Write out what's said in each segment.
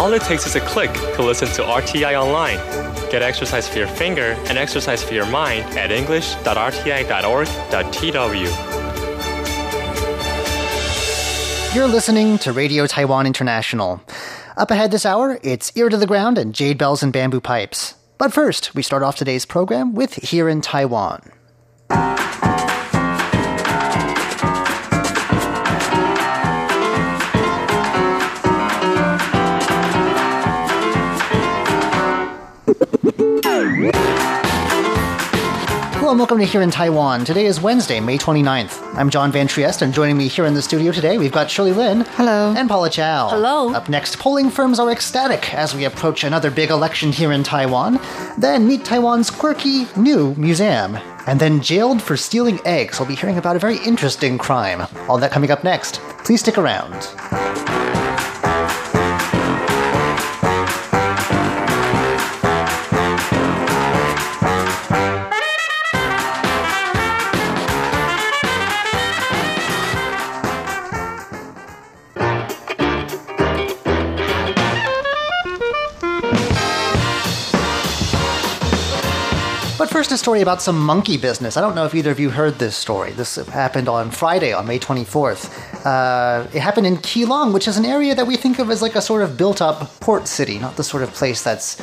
All it takes is a click to listen to RTI online. Get exercise for your finger and exercise for your mind at english.rti.org.tw. You're listening to Radio Taiwan International. Up ahead this hour, it's Ear to the Ground and Jade Bells and Bamboo Pipes. But first, we start off today's program with Here in Taiwan. Hello and welcome to Here in Taiwan. Today is Wednesday, May 29th. I'm John Van Trieste, and joining me here in the studio today, we've got Shirley Lin. Hello. And Paula Chow. Hello. Up next, polling firms are ecstatic as we approach another big election here in Taiwan. Then meet Taiwan's quirky new museum. And then jailed for stealing eggs. We'll be hearing about a very interesting crime. All that coming up next. Please stick around. Story about some monkey business. I don't know if either of you heard this story. This happened on Friday, on May 24th. Uh, it happened in Keelung, which is an area that we think of as like a sort of built up port city, not the sort of place that's.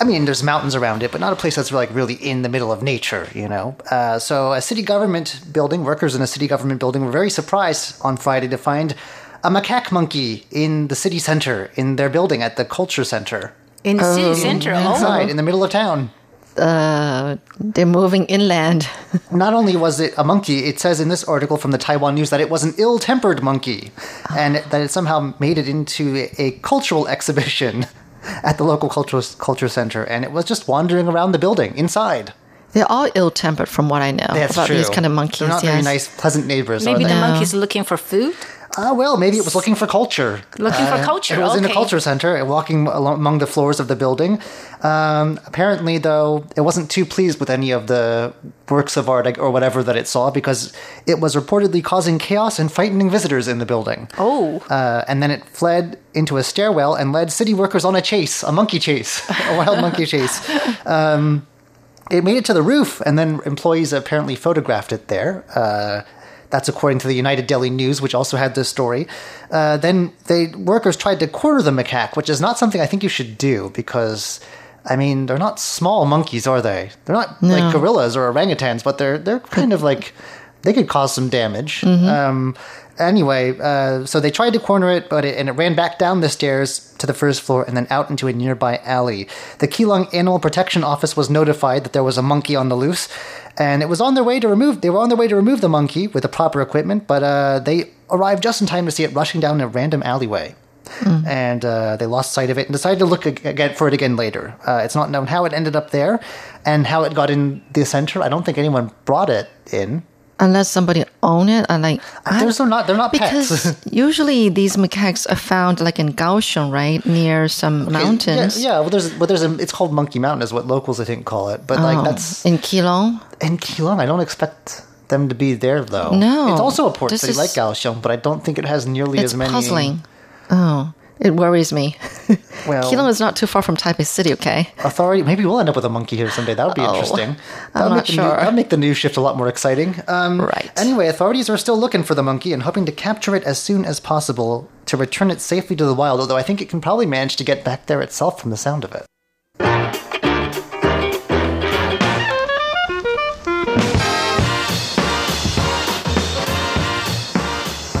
I mean, there's mountains around it, but not a place that's like really in the middle of nature, you know. Uh, so, a city government building, workers in a city government building were very surprised on Friday to find a macaque monkey in the city center, in their building at the culture center, In the city center. Oh. inside in the middle of town. Uh, they're moving inland. Not only was it a monkey, it says in this article from the Taiwan News that it was an ill tempered monkey and that it somehow made it into a cultural exhibition at the local cultural culture center and it was just wandering around the building inside. They're all ill-tempered, from what I know That's about true. these kind of monkeys. They're not yes. very nice, pleasant neighbors. Maybe are the they? monkey's looking for food. Ah, well, maybe it was looking for culture. Looking for Uh, culture, It was in a culture center, uh, walking among the floors of the building. Um, apparently, though, it wasn't too pleased with any of the works of art or whatever that it saw because it was reportedly causing chaos and frightening visitors in the building. Oh. Uh, and then it fled into a stairwell and led city workers on a chase, a monkey chase, a wild monkey chase. Um, it made it to the roof, and then employees apparently photographed it there. Uh, that's according to the United Daily News, which also had this story. Uh, then they workers tried to corner the macaque, which is not something I think you should do because, I mean, they're not small monkeys, are they? They're not like gorillas or orangutans, but they're they're kind of like they could cause some damage. Um, anyway, uh, so they tried to corner it, but it, and it ran back down the stairs to the first floor and then out into a nearby alley. The Keelung Animal Protection Office was notified that there was a monkey on the loose, and it was on their way to remove. They were on their way to remove the monkey with the proper equipment, but uh, they arrived just in time to see it rushing down a random alleyway. And uh, they lost sight of it and decided to look again for it again later. Uh, it's not known how it ended up there and how it got in the center. I don't think anyone brought it in. Unless somebody own it, and like I- They're so not. They're not pets. because usually these macaques are found like in Kaohsiung, right, near some mountains. Yeah, yeah, well, there's, well, there's a. It's called Monkey Mountain, is what locals I think call it. But like Oh, that's in Keelung. in Keelung. I don't expect them to be there though. No, it's also a port city is- like Kaohsiung, but I don't think it has nearly as many. puzzling. Oh, it worries me. Well, Keelung is not too far from Taipei City. Okay. authority. Maybe we'll end up with a monkey here someday. That would be Oh, interesting. I'm That'll not make the sure. New, that'll make the news shift a lot more exciting. Um, Right. Anyway, authorities are still looking for the monkey and hoping to capture it as soon as possible to return it safely to the wild. Although I think it can probably manage to get back there itself from the sound of it.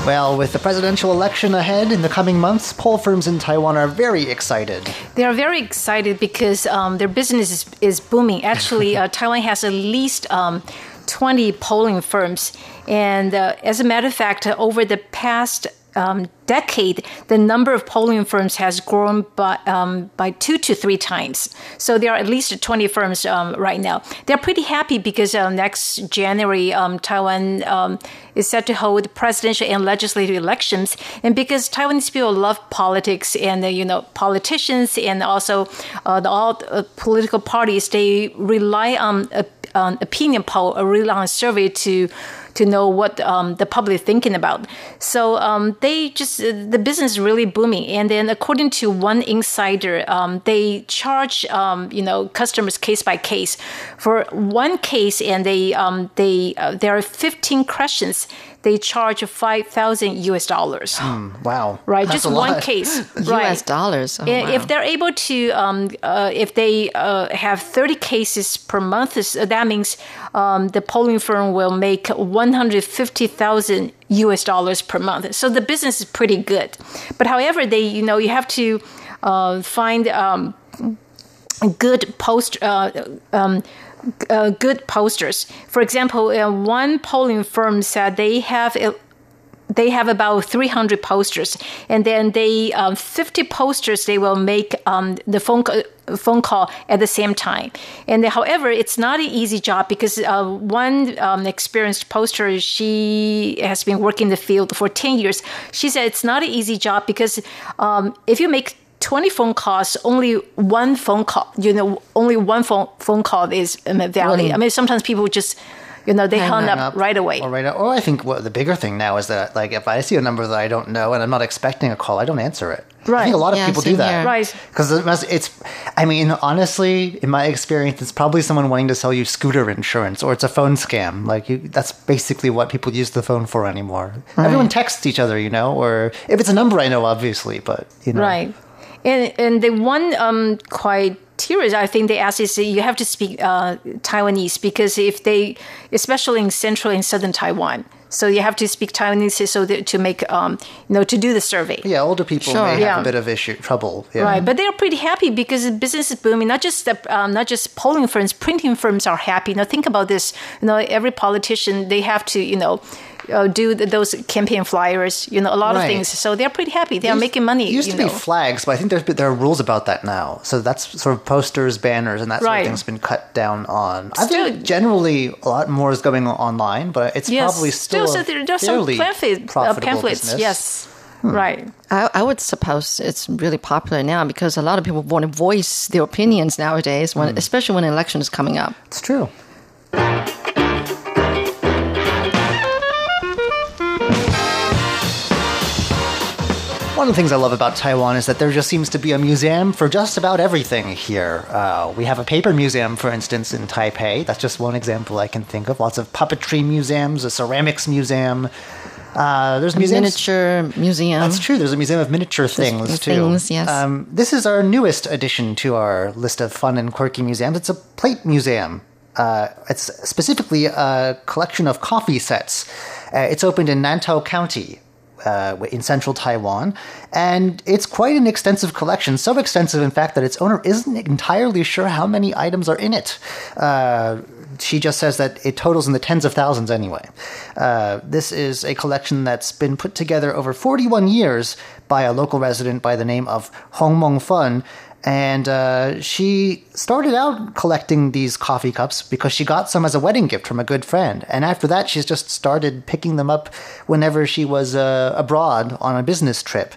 Well, with the presidential election ahead in the coming months, poll firms in Taiwan are very excited. They are very excited because um, their business is, is booming. Actually, uh, Taiwan has at least um, 20 polling firms. And uh, as a matter of fact, uh, over the past um, decade, the number of polling firms has grown by, um, by two to three times. So there are at least 20 firms um, right now. They're pretty happy because uh, next January, um, Taiwan um, is set to hold presidential and legislative elections. And because Taiwanese people love politics and, uh, you know, politicians and also uh, the, all uh, political parties, they rely on, uh, on opinion poll rely on survey to to know what um, the public is thinking about. So um, they just the business is really booming. And then according to one insider, um, they charge um, you know customers case by case for one case, and they um, they uh, there are 15 questions they charge 5,000 US dollars. Mm, wow. Right, That's just a one lot. case. US dollars. Oh, wow. If they're able to, um, uh, if they uh, have 30 cases per month, uh, that means um, the polling firm will make 150,000 US dollars per month. So the business is pretty good. But however, they, you know, you have to uh, find um, good post. Uh, uh, good posters. For example, uh, one polling firm said they have uh, they have about 300 posters and then they um, 50 posters they will make um, the phone phone call at the same time and however it's not an easy job because uh, one um, experienced poster she has been working in the field for 10 years she said it's not an easy job because um, if you make 20 phone calls, only one phone call, you know, only one phone phone call is um, valid. Really? I mean, sometimes people just, you know, they hung hang up, right away. Or right. Or I think what the bigger thing now is that like if I see a number that I don't know and I'm not expecting a call, I don't answer it. I Right. think a lot of Yeah, people do that. here. Right. Because it must, it's, I mean, honestly, in my experience, it's probably someone wanting to sell you scooter insurance or it's a phone scam. Like, you, that's basically what people use the phone for anymore. Everyone texts each other, you know, or if it's a number I know, obviously, but, you know. Right. And and the one um, criteria I think they ask is you have to speak uh, Taiwanese because if they, especially in central and southern Taiwan, so you have to speak Taiwanese so that, to make um, you know to do the survey. Yeah, older people Sure. may have Yeah. a bit of issue, trouble. Yeah. Right, but they're pretty happy because the business is booming. Not just the, um, not just polling firms, printing firms are happy. Now think about this. You know, every politician they have to you know uh, do the, those campaign flyers. You know, a lot Right. of things. So they're pretty happy. They are making money. It used you to be flags, but I think there's been- there are rules about that now. So that's sort of posters, banners, and that sort Right. of thing's been cut down on. I think generally a lot more is going online, but it's Yes, probably still, so a there, there's some fairly pamphlet, uh, pamphlets. business. Yes, right. I, I would suppose it's really popular now because a lot of people want to voice their opinions nowadays, when, especially when an election is coming up. It's true. One of the things I love about Taiwan is that there just seems to be a museum for just about everything here. Uh, we have a paper museum, for instance, in Taipei. That's just one example I can think of. Lots of puppetry museums, a ceramics museum. Uh, there's museums. Miniature museum. That's true. There's a museum of miniature things too. things, yes. Um, this is our newest addition to our list of fun and quirky museums. It's a plate museum. Uh, it's specifically a collection of coffee sets. Uh, it's opened in Nantou County. Uh, in central Taiwan, and it's quite an extensive collection. So extensive, in fact, that its owner isn't entirely sure how many items are in it. Uh, she just says that it totals in the tens of thousands anyway. Uh, this is a collection that's been put together over 41 years by a local resident by the name of Hong Mong Fun. And uh, she started out collecting these coffee cups because she got some as a wedding gift from a good friend. And after that, she's just started picking them up whenever she was uh, abroad on a business trip.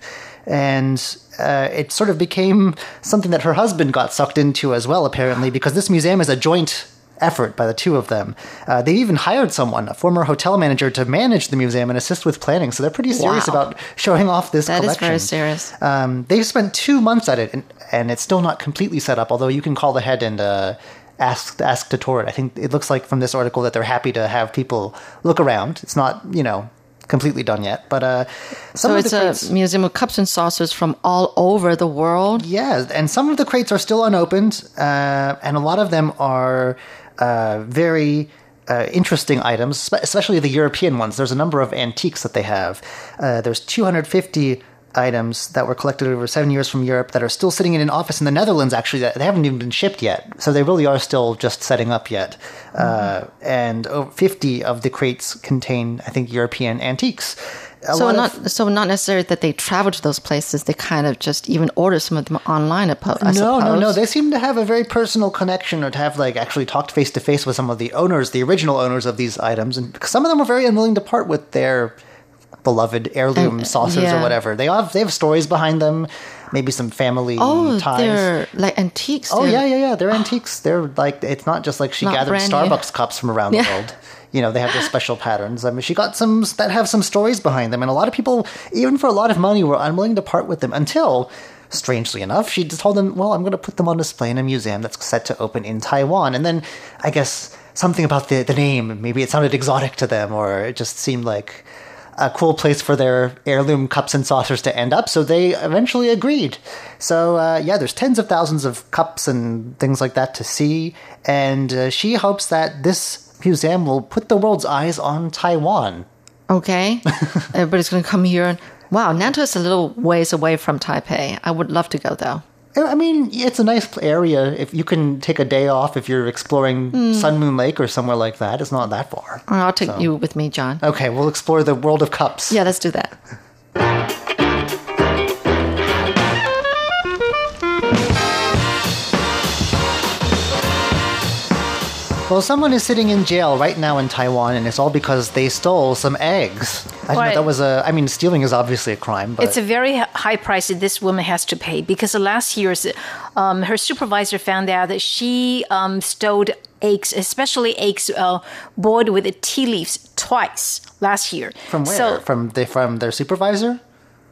And uh, it sort of became something that her husband got sucked into as well, apparently, because this museum is a joint effort by the two of them. Uh, they even hired someone, a former hotel manager, to manage the museum and assist with planning. So they're pretty serious Wow. about showing off this That is collection. very serious. Um, they spent two months at it, and, and it's still not completely set up. Although you can call ahead and uh, ask ask to tour it. I think it looks like from this article that they're happy to have people look around. It's not you know completely done yet, but uh, some So of it's the a museum of cups and saucers from all over the world. yeah, and some of the crates are still unopened, uh, and a lot of them are uh, very uh, interesting items, especially the European ones. There's a number of antiques that they have. Uh, there's 250 items that were collected over seven years from Europe that are still sitting in an office in the Netherlands, actually, that they haven't even been shipped yet. So they really are still just setting up yet. Uh, and over 50 of the crates contain, I think, European antiques. A So not of- so not necessarily that they travel to those places. They kind of just even order some of them online. I no, no, no. They seem to have a very personal connection, or to have like actually talked face to face with some of the owners, the original owners of these items, and some of them were very unwilling to part with their beloved heirloom And- uh, saucers yeah. or whatever. They have they have stories behind them, maybe some family Oh, ties. they're like antiques. Oh They're- yeah, yeah, yeah. They're antiques. They're like it's not just like she gathered brand new. Starbucks cups from around Yeah. the world. You know, they have their special patterns. I mean, she got some that have some stories behind them, and a lot of people, even for a lot of money, were unwilling to part with them until. Strangely enough, she just told them, "Well, I'm going to put them on display in a museum that's set to open in Taiwan." And then, I guess something about the the name, maybe it sounded exotic to them, or it just seemed like a cool place for their heirloom cups and saucers to end up, so they eventually agreed. So, uh, yeah, there's tens of thousands of cups and things like that to see, and uh, she hopes that this museum will put the world's eyes on Taiwan. Okay. Everybody's going to come here. And, wow, Nantou is a little ways away from Taipei. I would love to go, though. I mean, it's a nice area. If you can take a day off if you're exploring hmm. Sun Moon Lake or somewhere like that, it's not that far. I'll take you with me, John. Okay, we'll explore the world of cups. Yeah, let's do that. Well, someone is sitting in jail right now in Taiwan, and it's all because they stole some eggs. I didn't know that was a. I mean, stealing is obviously a crime, but It's a very high price that this woman has to pay because last year, um, her supervisor found out that she um, stole eggs, especially eggs uh, boiled with tea leaves, twice last year. from where? So, from the from their supervisor?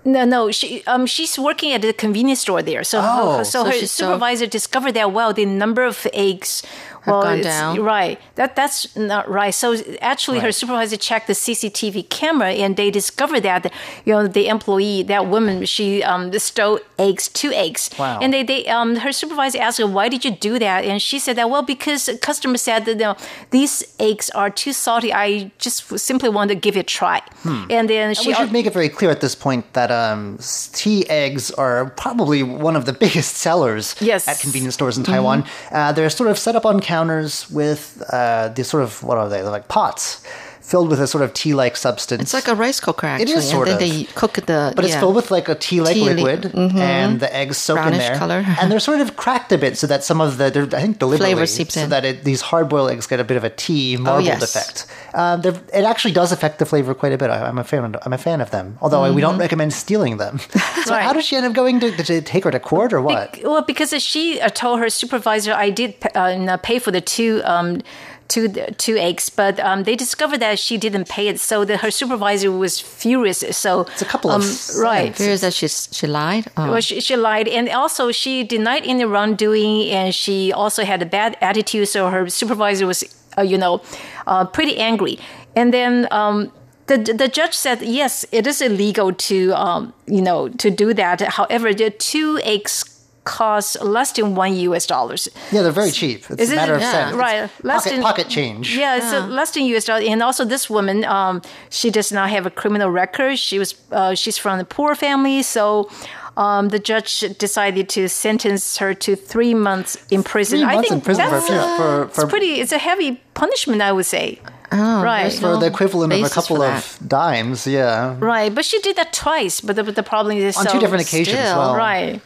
No, no, she um, she's working at a convenience store there. So, Oh, her, so, so her she's so- supervisor discovered that well, the number of eggs Have well, gone down. Right. That that's not right. So actually, her supervisor checked the CCTV camera, and they discovered that you know the employee, that woman, she um stole eggs, two eggs. Wow. And they they um her supervisor asked her, "Why did you do that?" And she said that well because a customer said that you know, these eggs are too salty. I just simply want to give it a try. Hmm. And then she we should make it very clear at this point that um, tea eggs are probably one of the biggest sellers Yes. at convenience stores in Taiwan. Uh, they're sort of set up on counters with uh, these sort of what are they? They're like pots filled with a sort of tea-like substance. It's like a rice cooker, It actually. is sort and then of. they cook the. but it's filled with like a tea-like Tea li- liquid, and the eggs soak in Brownish there, color. and they're sort of cracked a bit so that some of the they're, I think deliberately Flavor seeps so in. that it, these hard-boiled eggs get a bit of a tea marbled yes. effect. Um, it actually does affect the flavor quite a bit. I, I'm a fan. I'm a fan of them, although we Mm-hmm. don't recommend stealing them. so Right. how does she end up going to? Did they take her to court or what? Bec- Well, because she uh, told her supervisor, I did uh, pay for the two. Um, Two, two eggs, but um, they discovered that she didn't pay it, so that her supervisor was furious. So It's a couple of um, right. furious that she's, she lied. Oh. Well, she, she lied, and also she denied any wrongdoing, and she also had a bad attitude. So her supervisor was, uh, you know, uh, pretty angry. And then um, the the judge said, yes, it is illegal to, um, you know, to do that. However, the two eggs cost less than one U.S. dollars. Yeah, they're very cheap. It's Is a it- matter of yeah. cents. Right, It's less Pocket, than- pocket change. Yeah, it's less than U.S. dollar. And also, this woman, um, she does not have a criminal record. She was, uh, she's from a poor family, so. Um, the judge decided to sentence her to three months in prison. Three I months think in prison for, that's, uh, for, for, it's pretty. It's a heavy punishment, I would say. right, there's for the equivalent of a couple of dimes. Yeah. right. But she did that twice. But the, but the problem is On so two different occasions. still, well, right.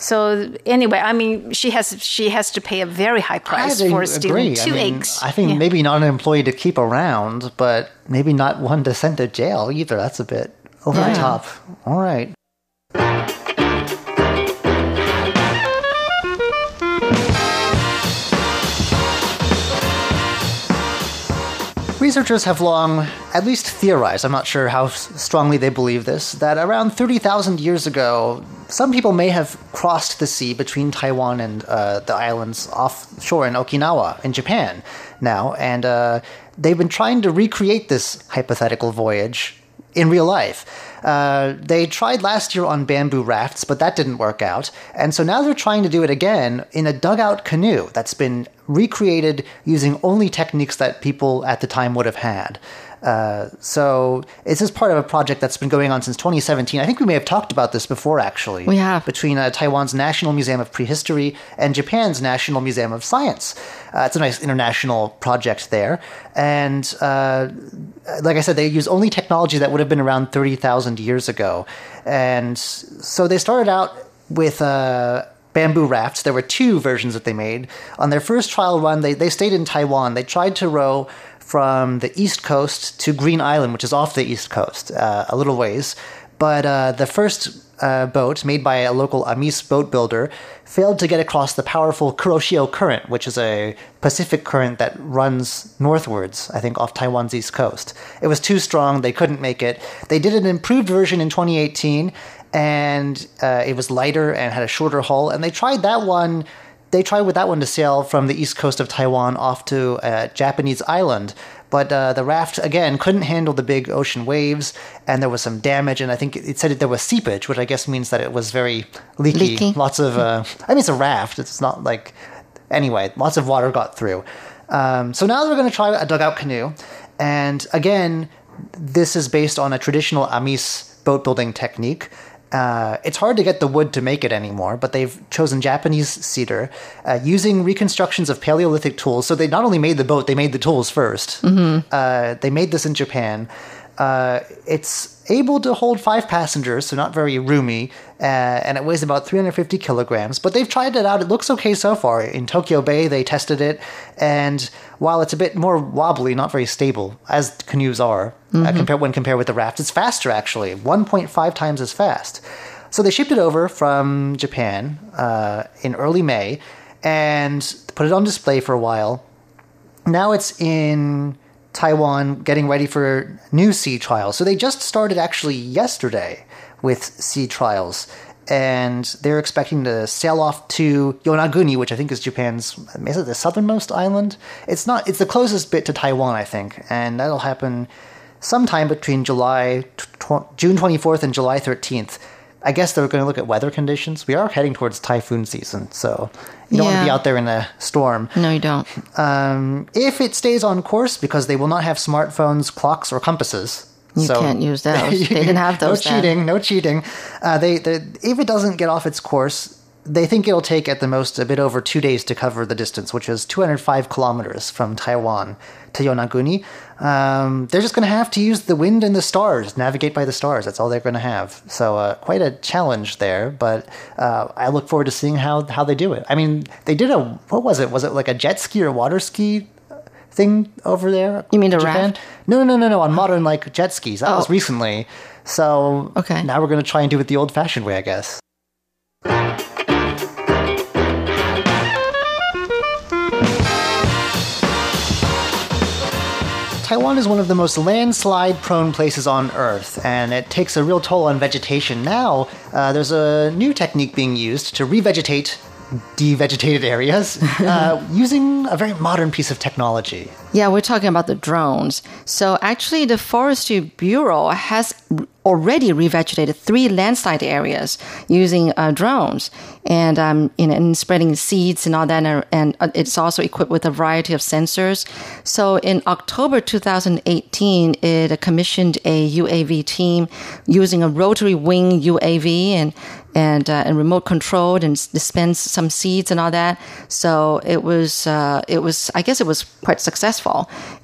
So anyway, I mean, she has she has to pay a very high price for agree. stealing two I mean, eggs. I think Yeah. maybe not an employee to keep around, but maybe not one to send to jail either. That's a bit over the top. All right. Researchers have long, at least theorized, I'm not sure how strongly they believe this, that around 30,000 years ago, some people may have crossed the sea between Taiwan and uh, the islands offshore in Okinawa, in Japan, now, and uh, they've been trying to recreate this hypothetical voyage in real life. Uh, they tried last year on bamboo rafts, but that didn't work out. And so now they're trying to do it again in a dugout canoe that's been recreated using only techniques that people at the time would have had. Uh, so this is part of a project that's been going on since 2017. I think we may have talked about this before, actually. We have. Between uh, Taiwan's National Museum of Prehistory and Japan's National Museum of Science. Uh, it's a nice international project there. And uh, like I said, they use only technology that would have been around 30,000 years ago. And so they started out with uh, bamboo rafts. There were two versions that they made. On their first trial run, they, they stayed in Taiwan. They tried to row from the east coast to Green Island, which is off the east coast, uh, a little ways. But uh, the first uh, boat made by a local Amis boat builder failed to get across the powerful Kuroshio Current, which is a Pacific current that runs northwards, I think, off Taiwan's east coast. It was too strong, they couldn't make it. They did an improved version in 2018, and uh, it was lighter and had a shorter hull, and they tried that one they tried with that one to sail from the east coast of Taiwan off to a Japanese island. But uh, the raft, again, couldn't handle the big ocean waves, and there was some damage. And I think it said that there was seepage, which I guess means that it was very leaky. Leaky. Lots of, uh, I mean, it's a raft. It's not like, anyway, lots of water got through. Um, so now we're going to try a dugout canoe. And again, this is based on a traditional Amis boat building technique. Uh, it's hard to get the wood to make it anymore, but they've chosen Japanese cedar uh, using reconstructions of Paleolithic tools. So they not only made the boat, they made the tools 1st Uh, they made this in Japan. Uh, it's able to hold five passengers, so not very roomy, uh, and it weighs about 350 kilograms. But they've tried it out; it looks okay so far. In Tokyo Bay, they tested it, and while it's a bit more wobbly, not very stable, as canoes are uh, compared when compared with the raft, it's faster actually, 1.5 times as fast. So they shipped it over from Japan uh, in early May, and put it on display for a while now it's in Taiwan getting ready for new sea trials. So they just started actually yesterday with sea trials. And they're expecting to sail off to Yonaguni, which I think is Japan's is it the southernmost island? It's not it's the closest bit to Taiwan, I think. And that'll happen sometime between July tw- June 24th and July 13th. I guess they're going to look at weather conditions. We are heading towards typhoon season, so you don't want to be out there in a storm No, you don't. if it stays on course, because they will not have smartphones, clocks, or compasses. You can't use those. You They didn't have those No then. cheating. No cheating. Uh, they, they, if it doesn't get off its course, they think it'll take at the most a bit over two days to cover the distance, which is 205 kilometers from Taiwan to Yonaguni. Um, they're just going to have to use the wind and the stars, navigate by the stars. That's all they're going to have. So uh, quite a challenge there, but uh, I look forward to seeing how how they do it. I mean, they did a what was it? Was it like a jet ski or water ski thing over there? You mean the Japan? raft? No, no, no, no, no. On modern like jet skis. That was Oh. recently. So Okay. now we're going to try and do it the old-fashioned way, I guess. Taiwan is one of the most landslide prone places on Earth, and it takes a real toll on vegetation. Now, uh, there's a new technique being used to revegetate devegetated areas uh, using a very modern piece of technology. Yeah, we're talking about the drones. So actually, the Forestry Bureau has already revegetated three landslide areas using uh, drones, and um, know, and spreading seeds and all that. And, and uh, it's also equipped with a variety of sensors. So in October 2018, it commissioned a UAV team using a rotary wing UAV and and uh, and remote controlled and dispense some seeds and all that. So it was uh, it was I guess it was quite successful.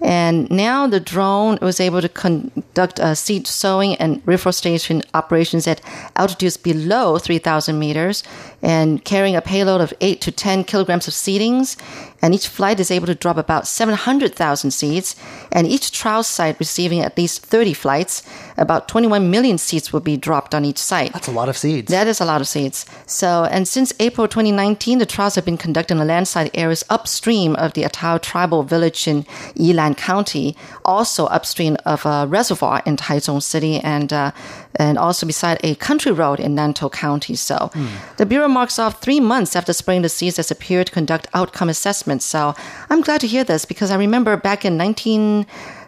And now the drone was able to conduct uh, seed sowing and reforestation operations at altitudes below 3,000 meters and carrying a payload of 8 to 10 kilograms of seedings. And each flight is able to drop about 700,000 seeds. And each trial site receiving at least 30 flights, about 21 million seeds will be dropped on each site. That's a lot of seeds. That is a lot of seeds. So, and since April 2019, the trials have been conducted in the landslide areas upstream of the Atao tribal village in Yilan County, also upstream of a reservoir in Taichung City, and uh, and also beside a country road in Nantou County. So, the bureau marks off three months after spraying the seeds as a period to conduct outcome assessments. So, I'm glad to hear this because I remember back in 19.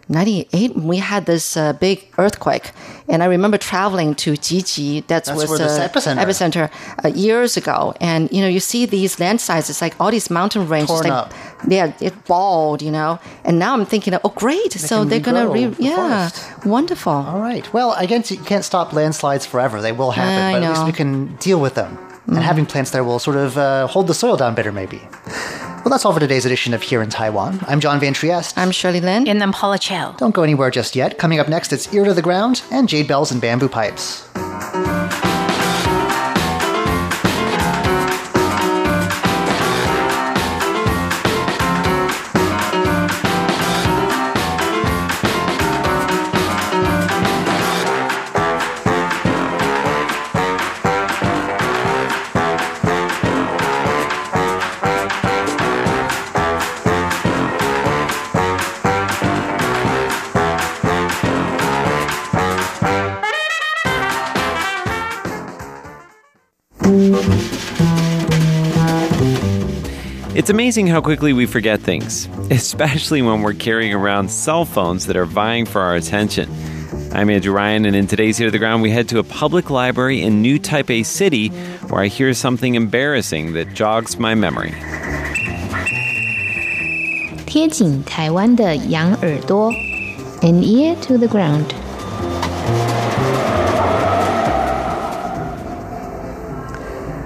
98 we had this uh, big earthquake and i remember traveling to Jiji that's, That's was uh, epicenter- epicenter uh, years ago and you know you see these landslides it's like all these mountain ranges Torn like up. yeah it bald you know and now i'm thinking oh great so they're gonna re the yeah forest. wonderful All right. Well, I guess you can't stop landslides forever. They will happen, but at least we can deal with them. And having plants there will sort of uh, hold the soil down better, maybe. Well, that's all for today's edition of Here in Taiwan. I'm John Van Trieste. i'm shirley Lin And I'm Paula Chow. Don't go anywhere just yet. Coming up next, it's Ear to the Ground and Jade Bells and Bamboo Pipes. It's amazing how quickly we forget things, especially when we're carrying around cell phones that are vying for our attention. I'm Andrew Ryan, and in today's Ear to the Ground, we head to a public library in New Taipei City where I hear something embarrassing that jogs my memory. 贴紧台湾的羊耳朵 an ear to the ground.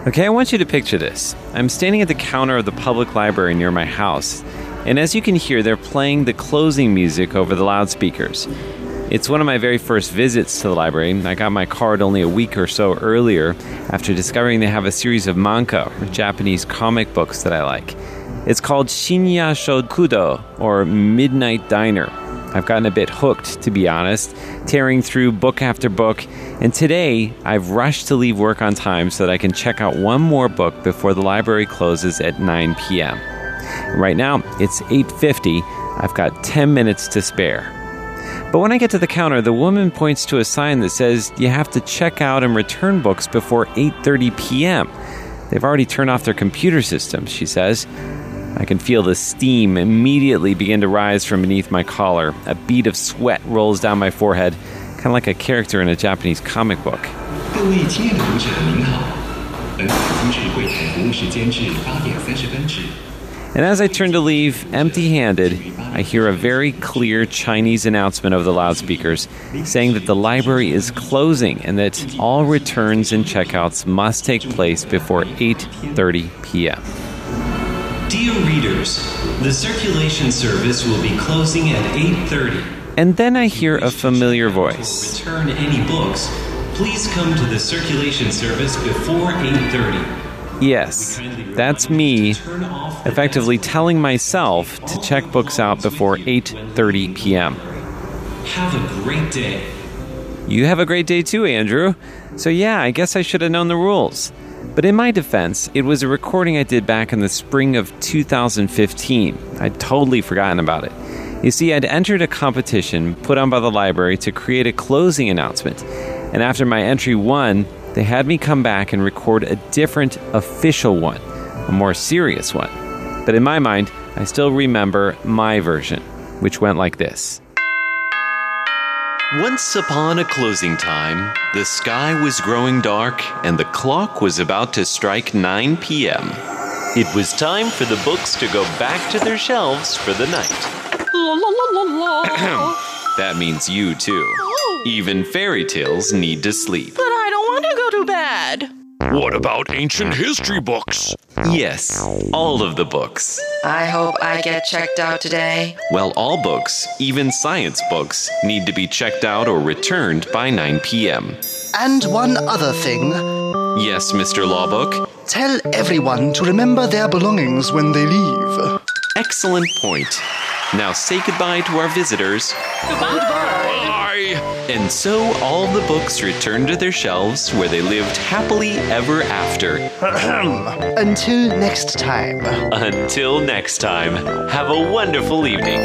Okay, I want you to picture this. I'm standing at the counter of the public library near my house, and as you can hear, they're playing the closing music over the loudspeakers. It's one of my very first visits to the library. I got my card only a week or so earlier after discovering they have a series of manga, or Japanese comic books that I like. It's called Shinya Shokudo, or Midnight Diner. I've gotten a bit hooked, to be honest, tearing through book after book, and today I've rushed to leave work on time so that I can check out one more book before the library closes at 9 p.m. Right now, it's 8:50. I've got 10 minutes to spare. But when I get to the counter, the woman points to a sign that says you have to check out and return books before 8:30 p.m. They've already turned off their computer systems, she says. I can feel the steam immediately begin to rise from beneath my collar. A bead of sweat rolls down my forehead, kind of like a character in a Japanese comic book. And as I turn to leave, empty handed, I hear a very clear Chinese announcement of the loudspeakers saying that the library is closing and that all returns and checkouts must take place before 8:30 p.m. Dear readers, the circulation service will be closing at 8:30. And then I hear a familiar voice. Return any books. Please come to the circulation service before 8:30. Yes, that's me Turn off the effectively telling myself to check books out before 8:30 p.m. Have a great day. You have a great day too, Andrew. So yeah, I guess I should have known the rules. But in my defense, it was a recording I did back in the spring of 2015. I'd totally forgotten about it. You see, I'd entered a competition put on by the library to create a closing announcement. And after my entry won, they had me come back and record a different official one, a more serious one. But in my mind, I still remember my version, which went like this. Once upon a closing time, the sky was growing dark and the clock was about to strike 9 p.m. It was time for the books to go back to their shelves for the night. that means you too. Even fairy tales need to sleep. But I don't want to go to bed. What about ancient history books? Yes, all of the books. I hope I get checked out today. Well, all books, even science books, need to be checked out or returned by 9 p.m. And one other thing Yes, Mr. Lawbook. tell everyone to remember their belongings when they leave. Excellent point. Now say goodbye to our visitors. Goodbye. And so all the books returned to their shelves where they lived happily ever after. Until next time. Until next time, have a wonderful evening.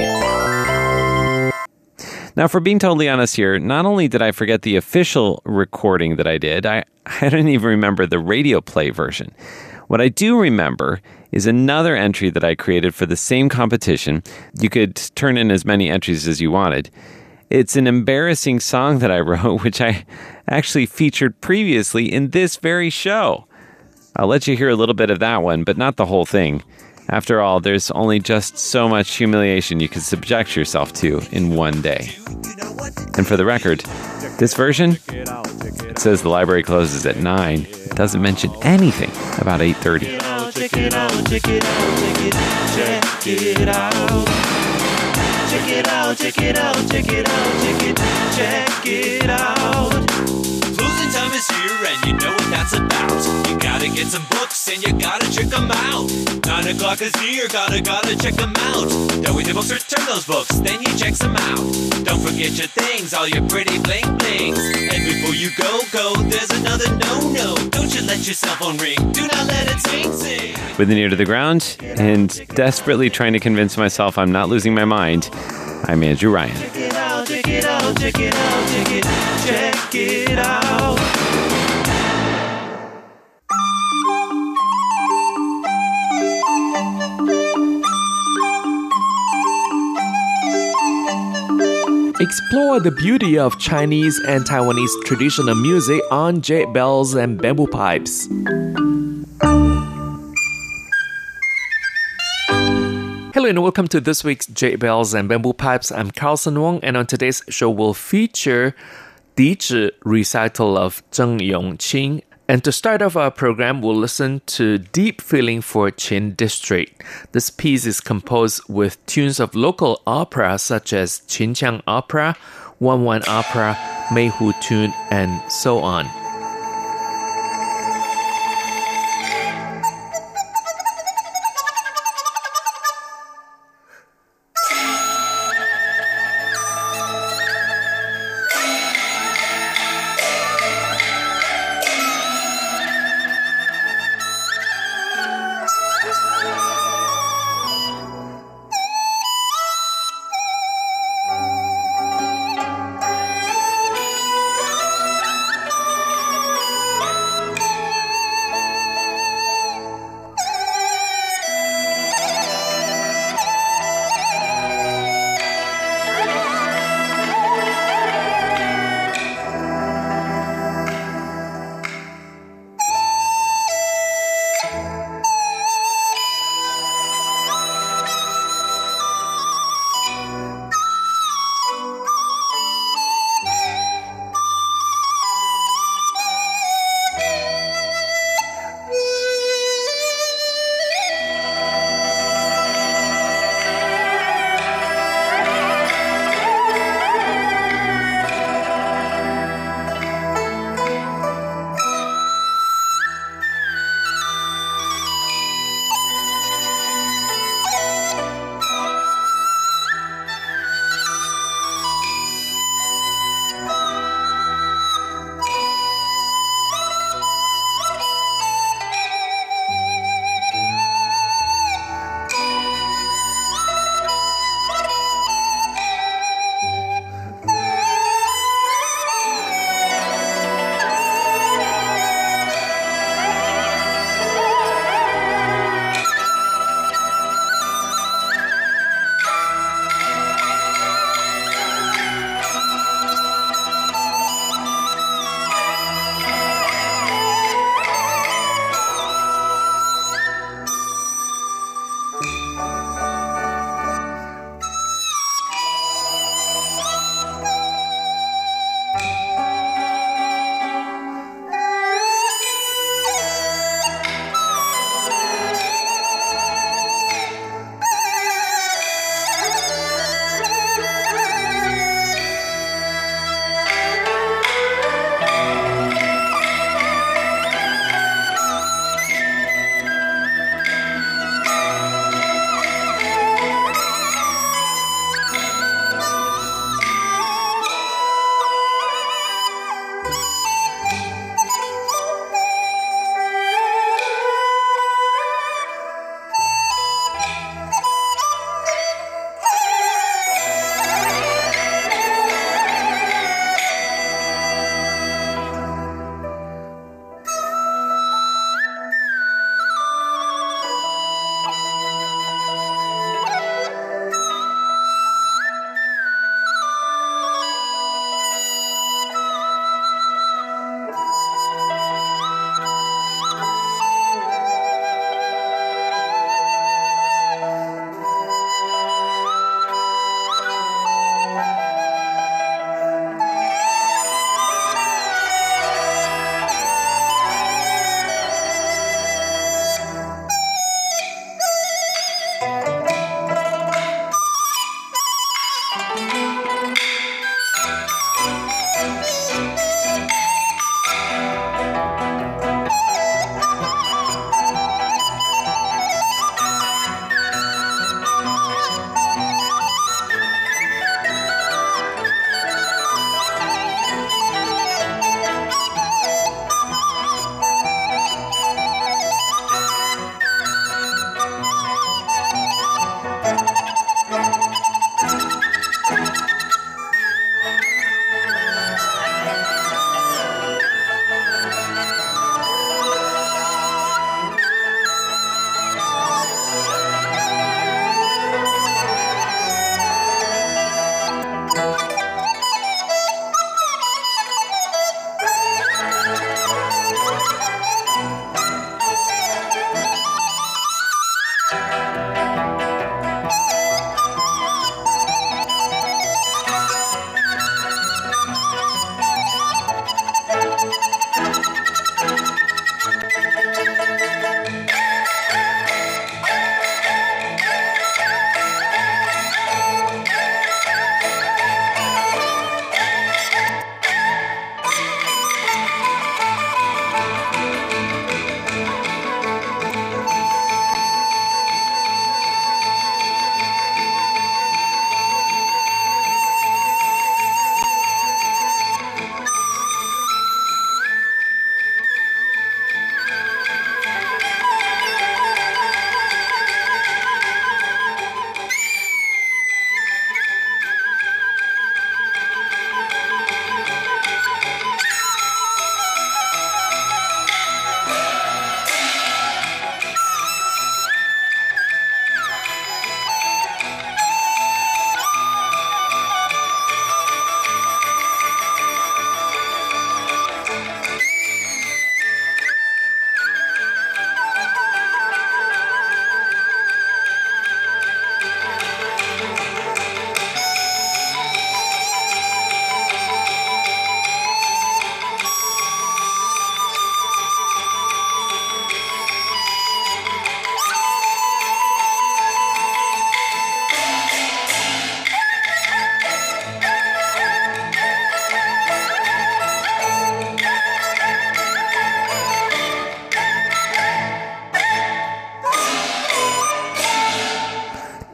Now, for being totally honest here, not only did I forget the official recording that I did, I, I don't even remember the radio play version. What I do remember is another entry that I created for the same competition. You could turn in as many entries as you wanted. It's an embarrassing song that I wrote, which I actually featured previously in this very show. I'll let you hear a little bit of that one, but not the whole thing. After all, there's only just so much humiliation you can subject yourself to in one day. And for the record, this version it says the library closes at 9. It doesn't mention anything about 8:30. Check it out, check it out, check it out, check it out. Check it out. Closing time is here and you know what that's about. You gotta get some books and you gotta check them out. Nine o'clock is near, gotta, gotta check them out. Then with the books, return those books, then you check them out. Don't forget your things, all your pretty bling blings. And before you go, go, there's another no-no. Don't you let your cell phone ring, do not let it sing, sing. With an ear to the ground and desperately trying to convince myself I'm not losing my mind, I'm Andrew Ryan. Check it out, check it out, check it out, check it out. Explore the beauty of Chinese and Taiwanese traditional music on jade bells and bamboo pipes. Hello and welcome to this week's Jade Bells and Bamboo Pipes. I'm Carlson Wong, and on today's show we'll feature Di Zhi recital of Zheng Yongqing. And to start off our program, we'll listen to Deep Feeling for Qin District. This piece is composed with tunes of local opera such as Qinqiang Opera, Wan Wan Opera, Meihu Tune, and so on.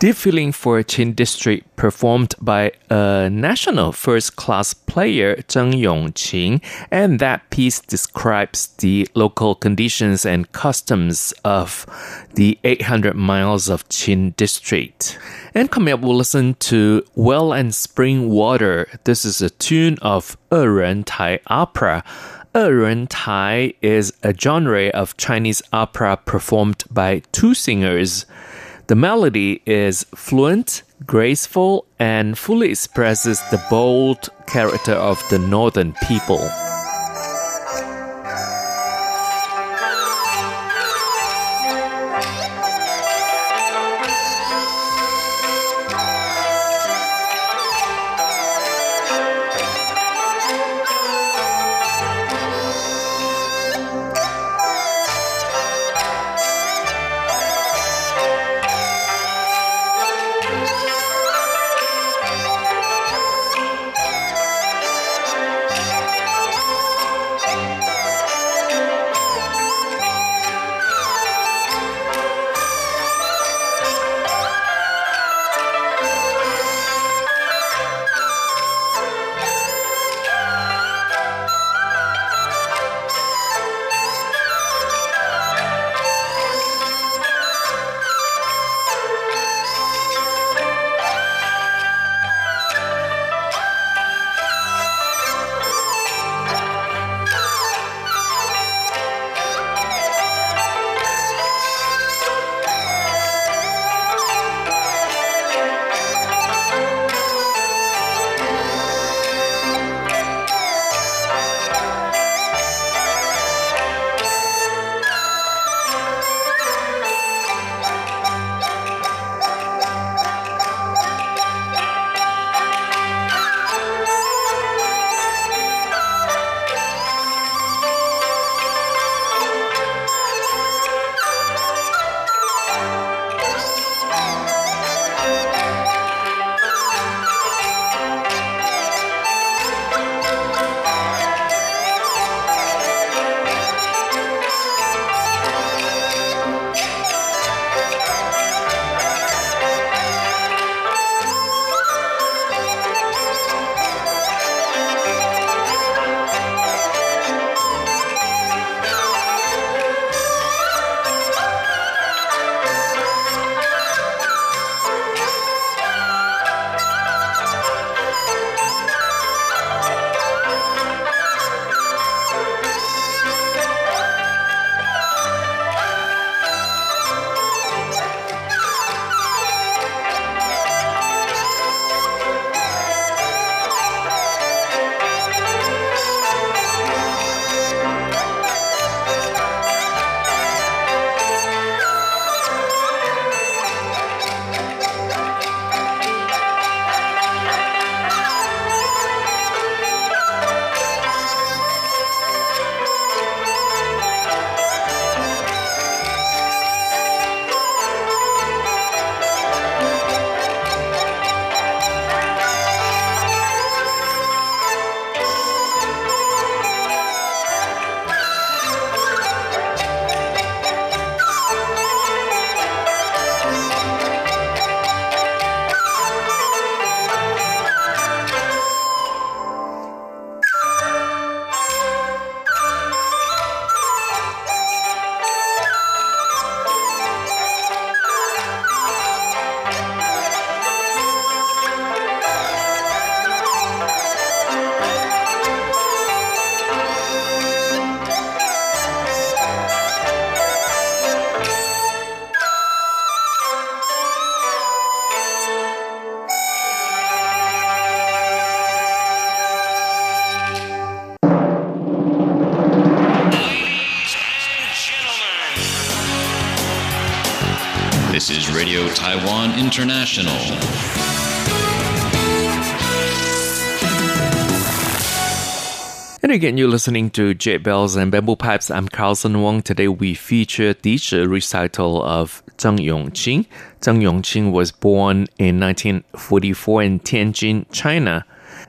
Deep Feeling for Qin District performed by a national first class player, Zheng Yongqing, and that piece describes the local conditions and customs of the 800 miles of Qin District. And coming up, we'll listen to Well and Spring Water. This is a tune of Eren Tai opera. Eren Tai is a genre of Chinese opera performed by two singers. The melody is fluent, graceful, and fully expresses the bold character of the northern people. International. And again, you're listening to Jade Bells and Bamboo Pipes. I'm Carlson Wong. Today we feature the recital of Zheng Yongqing. Zheng Yongqing was born in 1944 in Tianjin, China,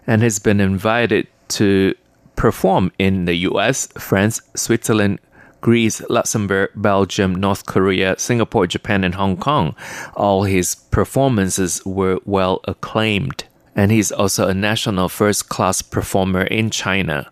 and has been invited to perform in the US, France, Switzerland, Greece, Luxembourg, Belgium, North Korea, Singapore, Japan, and Hong Kong. All his performances were well acclaimed. And he's also a national first class performer in China.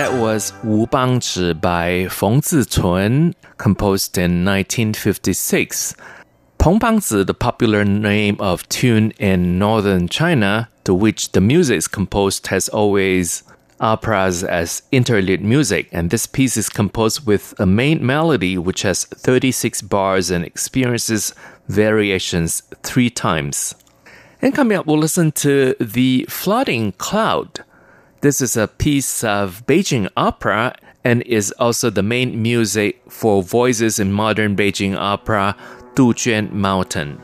That was Wu Bangzi by Feng Zicun, composed in 1956. Peng Bangzi, the popular name of tune in northern China, to which the music is composed, has always operas as interlude music, and this piece is composed with a main melody which has 36 bars and experiences variations three times. And coming up, we'll listen to The Flooding Cloud. This is a piece of Beijing opera and is also the main music for voices in modern Beijing opera Dujuan Mountain.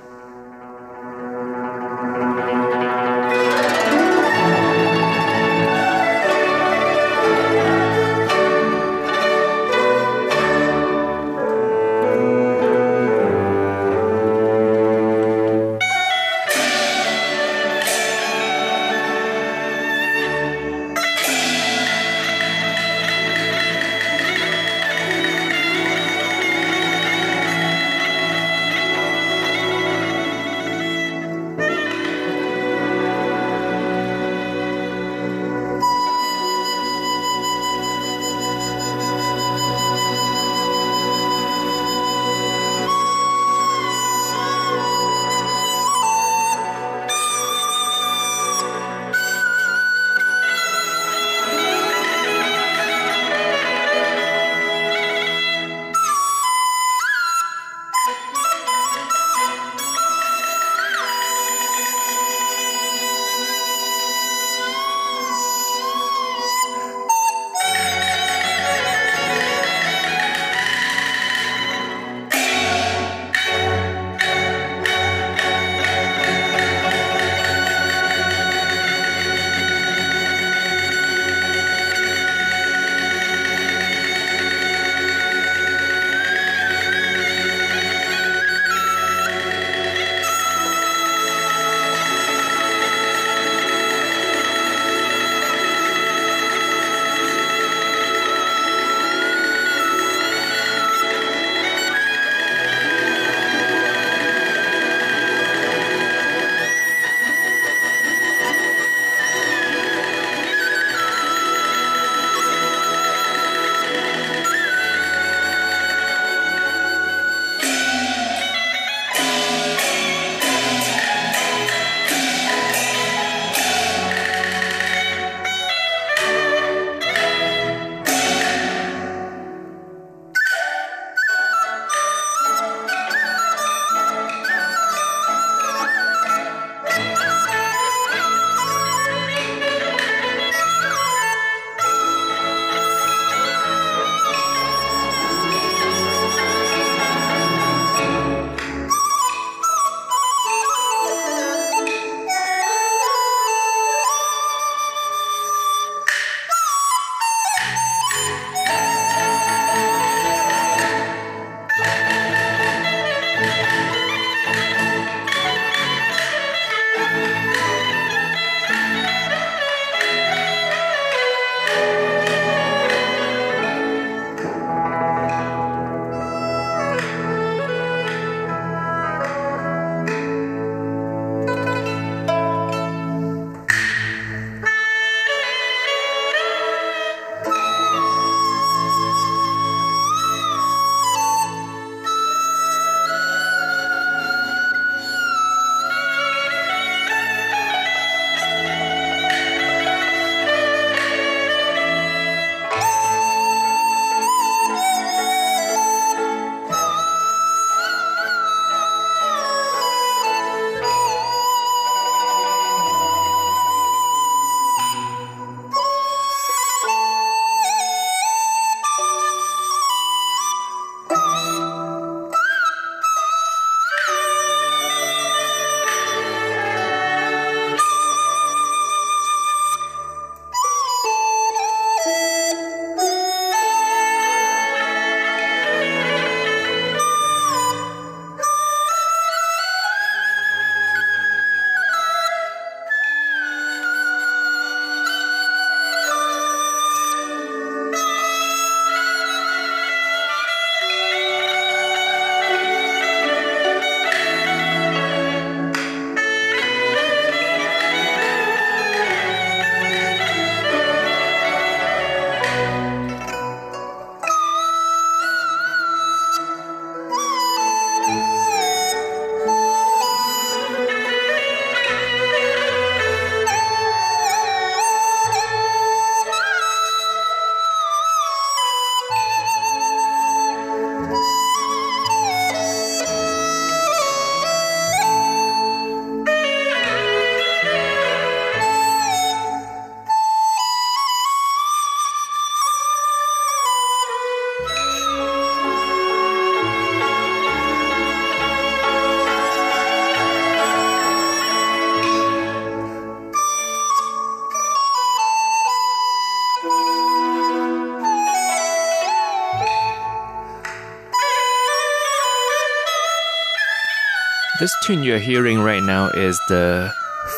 This tune you're hearing right now is the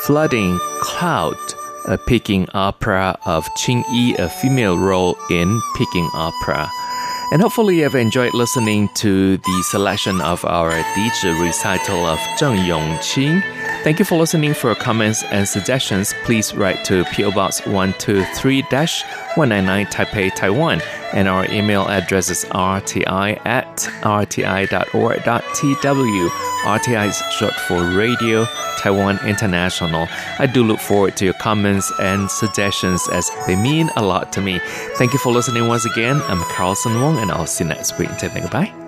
Flooding Cloud, uh, a Peking opera of Qing Yi, a female role in Peking opera. And hopefully you've enjoyed listening to the selection of our dizi recital of Zheng Yongqing. Thank you for listening. For comments and suggestions, please write to PO Box 123-199 Taipei, Taiwan. And our email address is rti at rti.org.tw. RTI is short for Radio Taiwan International. I do look forward to your comments and suggestions as they mean a lot to me. Thank you for listening once again. I'm Carlson Wong, and I'll see you next week. Goodbye.